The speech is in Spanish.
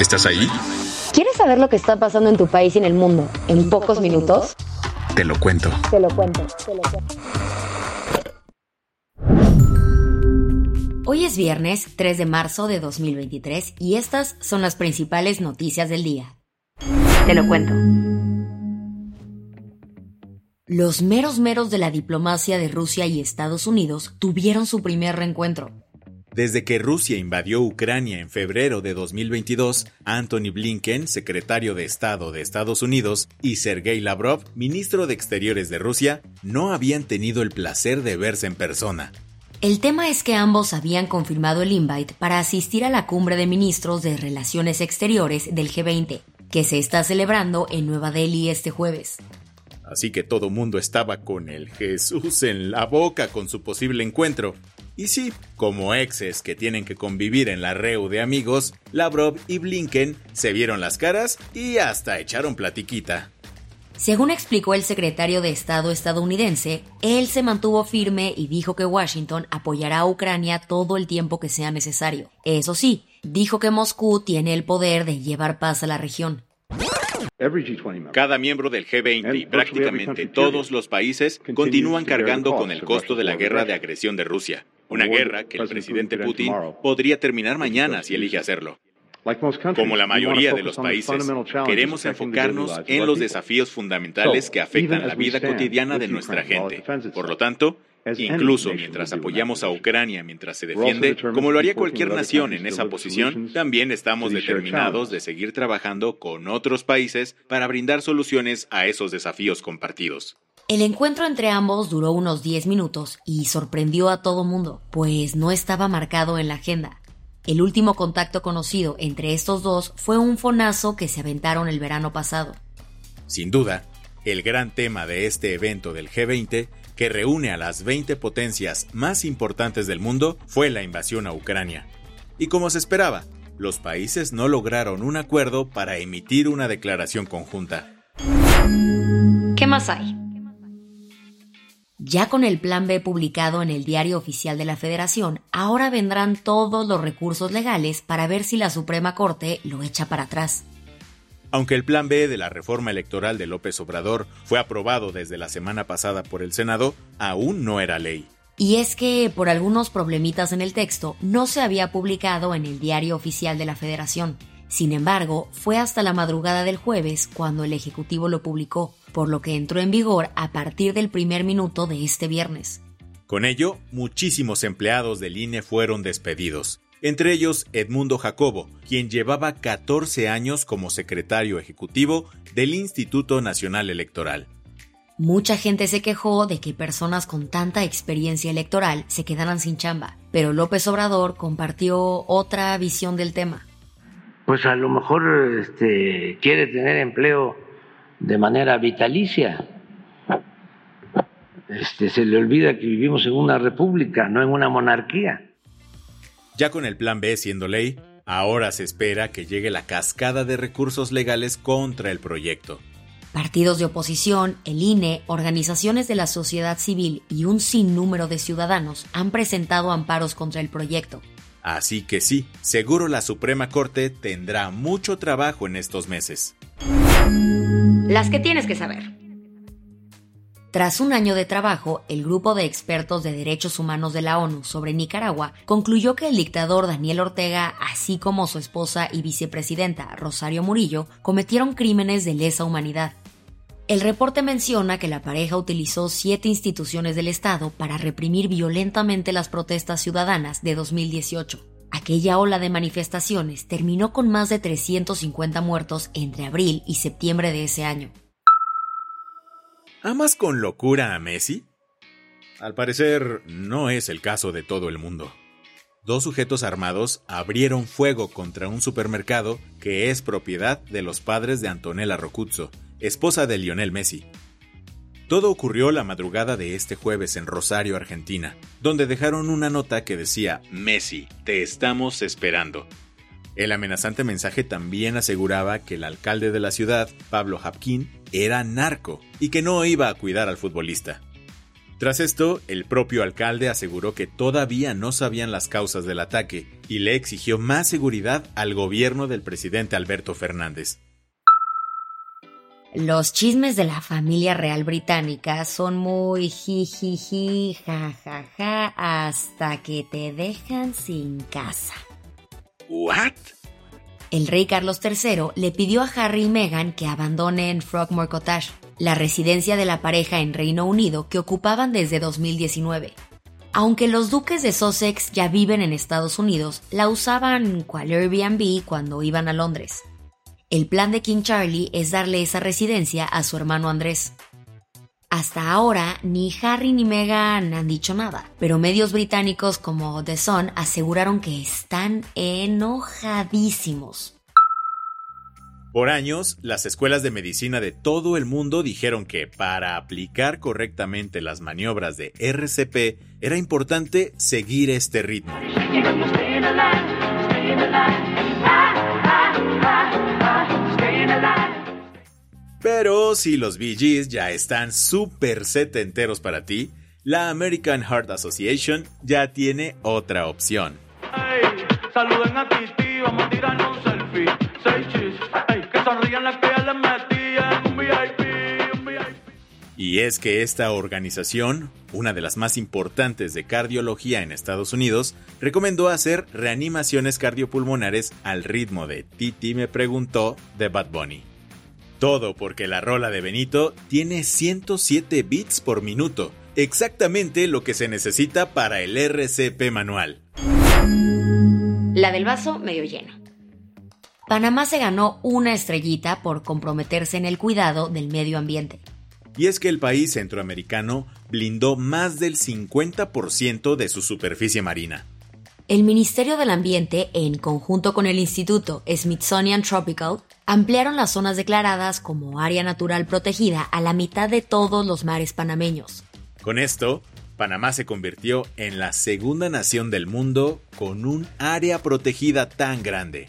¿Estás ahí? ¿Quieres saber lo que está pasando en tu país y en el mundo en pocos minutos? Te lo cuento. Te lo cuento, te lo cuento. Hoy es viernes 3 de marzo de 2023 y estas son las principales noticias del día. Te lo cuento. Los meros meros de la diplomacia de Rusia y Estados Unidos tuvieron su primer reencuentro. Desde que Rusia invadió Ucrania en febrero de 2022, Anthony Blinken, secretario de Estado de Estados Unidos, y Sergei Lavrov, ministro de Exteriores de Rusia, no habían tenido el placer de verse en persona. El tema es que ambos habían confirmado el invite para asistir a la cumbre de ministros de Relaciones Exteriores del G20, que se está celebrando en Nueva Delhi este jueves. Así que todo mundo estaba con el Jesús en la boca con su posible encuentro. Y sí, como exes que tienen que convivir en la reu de amigos, Lavrov y Blinken se vieron las caras y hasta echaron platiquita. Según explicó el secretario de Estado estadounidense, él se mantuvo firme y dijo que Washington apoyará a Ucrania todo el tiempo que sea necesario. Eso sí, dijo que Moscú tiene el poder de llevar paz a la región. Cada miembro del G20 y prácticamente todos los países continúan cargando con el costo de la guerra de agresión de Rusia. Una guerra que el presidente Putin podría terminar mañana si elige hacerlo. Como la mayoría de los países, queremos enfocarnos en los desafíos fundamentales que afectan la vida cotidiana de nuestra gente. Por lo tanto, incluso mientras apoyamos a Ucrania mientras se defiende, como lo haría cualquier nación en esa posición, también estamos determinados de seguir trabajando con otros países para brindar soluciones a esos desafíos compartidos. El encuentro entre ambos duró unos 10 minutos y sorprendió a todo mundo, pues no estaba marcado en la agenda. El último contacto conocido entre estos dos fue un fonazo que se aventaron el verano pasado. Sin duda, el gran tema de este evento del G20, que reúne a las 20 potencias más importantes del mundo, fue la invasión a Ucrania. Y como se esperaba, los países no lograron un acuerdo para emitir una declaración conjunta. ¿Qué más hay? Ya con el Plan B publicado en el Diario Oficial de la Federación, ahora vendrán todos los recursos legales para ver si la Suprema Corte lo echa para atrás. Aunque el Plan B de la reforma electoral de López Obrador fue aprobado desde la semana pasada por el Senado, aún no era ley. Y es que, por algunos problemitas en el texto, no se había publicado en el Diario Oficial de la Federación. Sin embargo, fue hasta la madrugada del jueves cuando el Ejecutivo lo publicó, por lo que entró en vigor a partir del primer minuto de este viernes. Con ello, muchísimos empleados del INE fueron despedidos, entre ellos Edmundo Jacobo, quien llevaba 14 años como secretario ejecutivo del Instituto Nacional Electoral. Mucha gente se quejó de que personas con tanta experiencia electoral se quedaran sin chamba, pero López Obrador compartió otra visión del tema. Pues a lo mejor este, quiere tener empleo de manera vitalicia. Este, se le olvida que vivimos en una república, no en una monarquía. Ya con el plan B siendo ley, ahora se espera que llegue la cascada de recursos legales contra el proyecto. Partidos de oposición, el INE, organizaciones de la sociedad civil y un sinnúmero de ciudadanos han presentado amparos contra el proyecto. Así que sí, seguro la Suprema Corte tendrá mucho trabajo en estos meses. Las que tienes que saber. Tras un año de trabajo, el grupo de expertos de derechos humanos de la ONU sobre Nicaragua concluyó que el dictador Daniel Ortega, así como su esposa y vicepresidenta Rosario Murillo, cometieron crímenes de lesa humanidad. El reporte menciona que la pareja utilizó siete instituciones del Estado para reprimir violentamente las protestas ciudadanas de 2018. Aquella ola de manifestaciones terminó con más de 350 muertos entre abril y septiembre de ese año. ¿Amas con locura a Messi? Al parecer, no es el caso de todo el mundo. Dos sujetos armados abrieron fuego contra un supermercado que es propiedad de los padres de Antonella Rocuzzo, esposa de Lionel Messi. Todo ocurrió la madrugada de este jueves en Rosario, Argentina, donde dejaron una nota que decía Messi, te estamos esperando. El amenazante mensaje también aseguraba que el alcalde de la ciudad, Pablo Hapkin, era narco y que no iba a cuidar al futbolista. Tras esto, el propio alcalde aseguró que todavía no sabían las causas del ataque y le exigió más seguridad al gobierno del presidente Alberto Fernández. Los chismes de la familia real británica son muy jijiji, jajaja, hasta que te dejan sin casa. ¿What? El rey Carlos III le pidió a Harry y Meghan que abandonen Frogmore Cottage, la residencia de la pareja en Reino Unido que ocupaban desde 2019. Aunque los duques de Sussex ya viven en Estados Unidos, la usaban cual Airbnb cuando iban a Londres. El plan de King Charlie es darle esa residencia a su hermano Andrés. Hasta ahora, ni Harry ni Meghan han dicho nada, pero medios británicos como The Sun aseguraron que están enojadísimos. Por años, las escuelas de medicina de todo el mundo dijeron que para aplicar correctamente las maniobras de RCP era importante seguir este ritmo. Pero si los BGs ya están súper setenteros para ti, la American Heart Association ya tiene otra opción. Y es que esta organización, una de las más importantes de cardiología en Estados Unidos, recomendó hacer reanimaciones cardiopulmonares al ritmo de Titi me preguntó de Bad Bunny. Todo porque la rola de Benito tiene 107 bits por minuto, exactamente lo que se necesita para el RCP manual. La del vaso medio lleno. Panamá se ganó una estrellita por comprometerse en el cuidado del medio ambiente. Y es que el país centroamericano blindó más del 50% de su superficie marina. El Ministerio del Ambiente, en conjunto con el Instituto Smithsonian Tropical, ampliaron las zonas declaradas como área natural protegida a la mitad de todos los mares panameños. Con esto, Panamá se convirtió en la segunda nación del mundo con un área protegida tan grande.